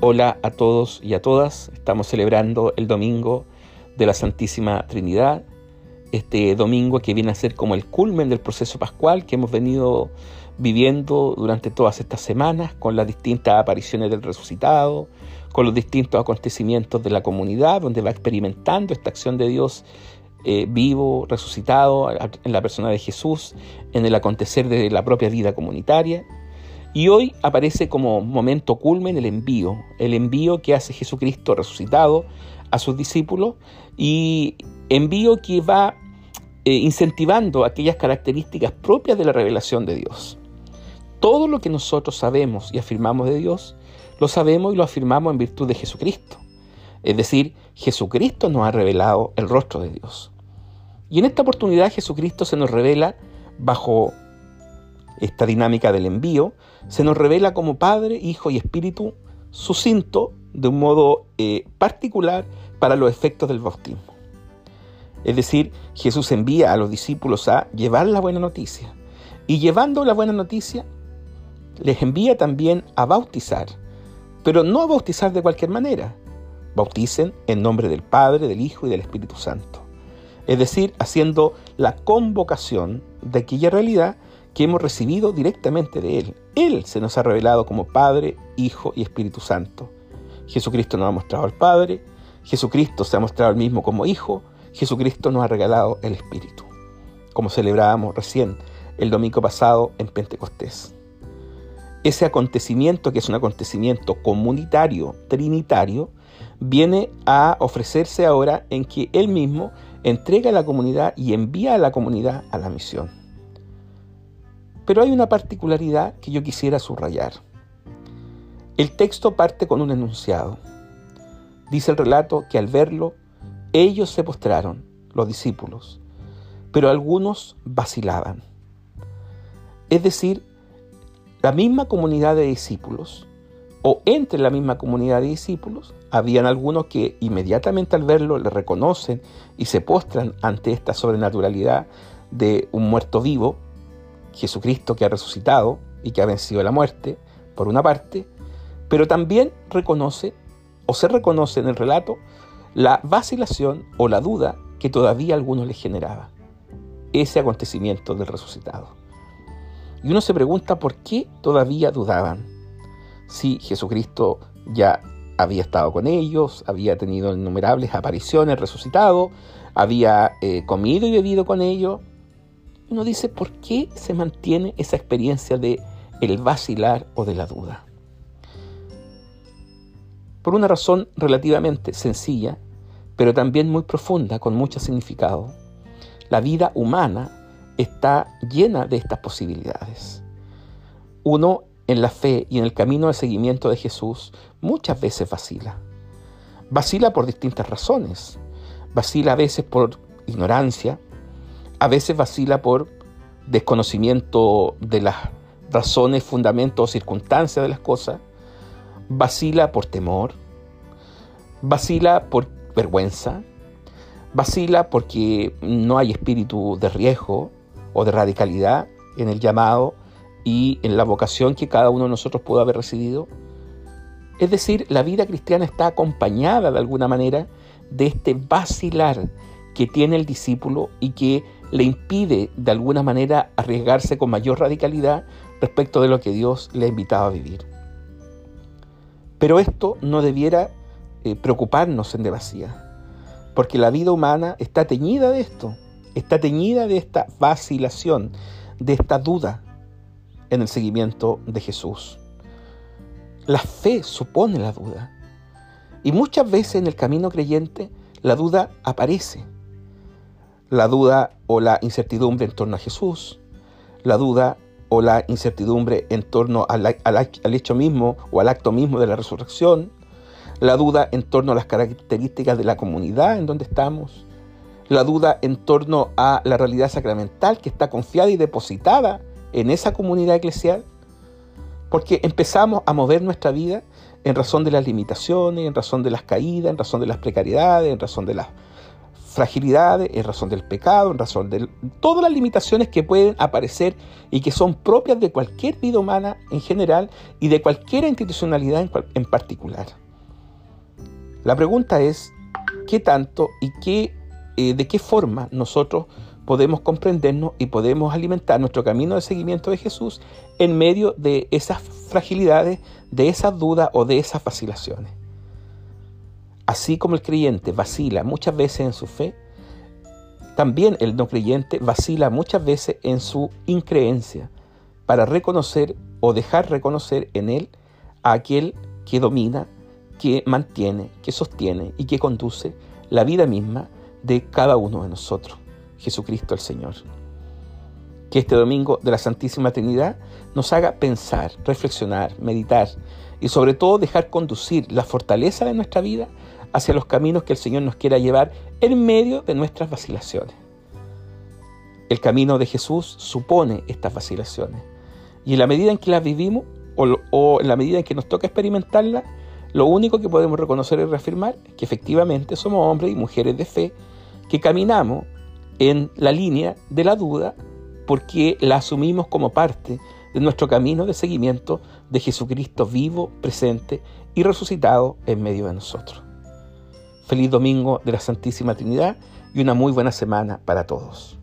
Hola a todos y a todas. Estamos celebrando el domingo de la Santísima Trinidad. Este domingo que viene a ser como el culmen del proceso pascual que hemos venido viviendo durante todas estas semanas con las distintas apariciones del resucitado, con los distintos acontecimientos de la comunidad, donde va experimentando esta acción de Dios eh, vivo, resucitado en la persona de Jesús, en el acontecer de la propia vida comunitaria. Y hoy aparece como momento culmen el envío, el envío que hace Jesucristo resucitado a sus discípulos y envío que va eh, incentivando aquellas características propias de la revelación de Dios. Todo lo que nosotros sabemos y afirmamos de Dios, lo sabemos y lo afirmamos en virtud de Jesucristo. Es decir, Jesucristo nos ha revelado el rostro de Dios. Y en esta oportunidad Jesucristo se nos revela bajo esta dinámica del envío, se nos revela como Padre, Hijo y Espíritu sucinto de un modo eh, particular para los efectos del bautismo. Es decir, Jesús envía a los discípulos a llevar la buena noticia. Y llevando la buena noticia, les envía también a bautizar. Pero no a bautizar de cualquier manera. Bauticen en nombre del Padre, del Hijo y del Espíritu Santo. Es decir, haciendo la convocación de aquella realidad que hemos recibido directamente de Él. Él se nos ha revelado como Padre, Hijo y Espíritu Santo. Jesucristo nos ha mostrado al Padre, Jesucristo se ha mostrado al mismo como Hijo, Jesucristo nos ha regalado el Espíritu, como celebrábamos recién el domingo pasado en Pentecostés. Ese acontecimiento, que es un acontecimiento comunitario, trinitario, viene a ofrecerse ahora en que Él mismo entrega a la comunidad y envía a la comunidad a la misión. Pero hay una particularidad que yo quisiera subrayar. El texto parte con un enunciado. Dice el relato que al verlo, ellos se postraron, los discípulos, pero algunos vacilaban. Es decir, la misma comunidad de discípulos, o entre la misma comunidad de discípulos, habían algunos que inmediatamente al verlo le reconocen y se postran ante esta sobrenaturalidad de un muerto vivo, Jesucristo que ha resucitado y que ha vencido la muerte, por una parte, pero también reconoce o se reconoce en el relato la vacilación o la duda que todavía algunos les generaba ese acontecimiento del resucitado. Y uno se pregunta por qué todavía dudaban. Si Jesucristo ya había estado con ellos, había tenido innumerables apariciones, resucitado, había eh, comido y bebido con ellos, uno dice, ¿por qué se mantiene esa experiencia de el vacilar o de la duda? Por una razón relativamente sencilla, pero también muy profunda, con mucho significado. La vida humana está llena de estas posibilidades. Uno en la fe y en el camino de seguimiento de Jesús muchas veces vacila. Vacila por distintas razones. Vacila a veces por ignorancia, a veces vacila por desconocimiento de las razones, fundamentos o circunstancias de las cosas, vacila por temor, vacila por vergüenza, vacila porque no hay espíritu de riesgo o de radicalidad en el llamado y en la vocación que cada uno de nosotros pudo haber recibido. Es decir, la vida cristiana está acompañada de alguna manera de este vacilar que tiene el discípulo y que le impide de alguna manera arriesgarse con mayor radicalidad respecto de lo que Dios le ha invitado a vivir. Pero esto no debiera eh, preocuparnos en demasía, porque la vida humana está teñida de esto, está teñida de esta vacilación, de esta duda en el seguimiento de Jesús. La fe supone la duda. Y muchas veces en el camino creyente la duda aparece la duda o la incertidumbre en torno a Jesús, la duda o la incertidumbre en torno al, hecho mismo o al acto mismo de la resurrección, la duda en torno a las características de la comunidad en donde estamos, la duda en torno a la realidad sacramental que está confiada y depositada en esa comunidad eclesial, porque empezamos a mover nuestra vida en razón de las limitaciones, en razón de las caídas, en razón de las precariedades, en razón de las fragilidades, en razón del pecado, en razón de todas las limitaciones que pueden aparecer y que son propias de cualquier vida humana en general y de cualquier institucionalidad en, particular. La pregunta es, ¿qué tanto y qué, eh, de qué forma nosotros podemos comprendernos y podemos alimentar nuestro camino de seguimiento de Jesús en medio de esas fragilidades, de esas dudas o de esas vacilaciones? Así como el creyente vacila muchas veces en su fe, también el no creyente vacila muchas veces en su increencia para reconocer o dejar reconocer en él a aquel que domina, que mantiene, que sostiene y que conduce la vida misma de cada uno de nosotros, Jesucristo el Señor. Que este domingo de la Santísima Trinidad nos haga pensar, reflexionar, meditar y sobre todo dejar conducir la fortaleza de nuestra vida hacia los caminos que el Señor nos quiera llevar en medio de nuestras vacilaciones. El camino de Jesús supone estas vacilaciones. Y en la medida en que las vivimos, o, en la medida en que nos toca experimentarlas, lo único que podemos reconocer y reafirmar es que efectivamente somos hombres y mujeres de fe que caminamos en la línea de la duda porque la asumimos como parte de nuestro camino de seguimiento de Jesucristo vivo, presente y resucitado en medio de nosotros. Feliz domingo de la Santísima Trinidad y una muy buena semana para todos.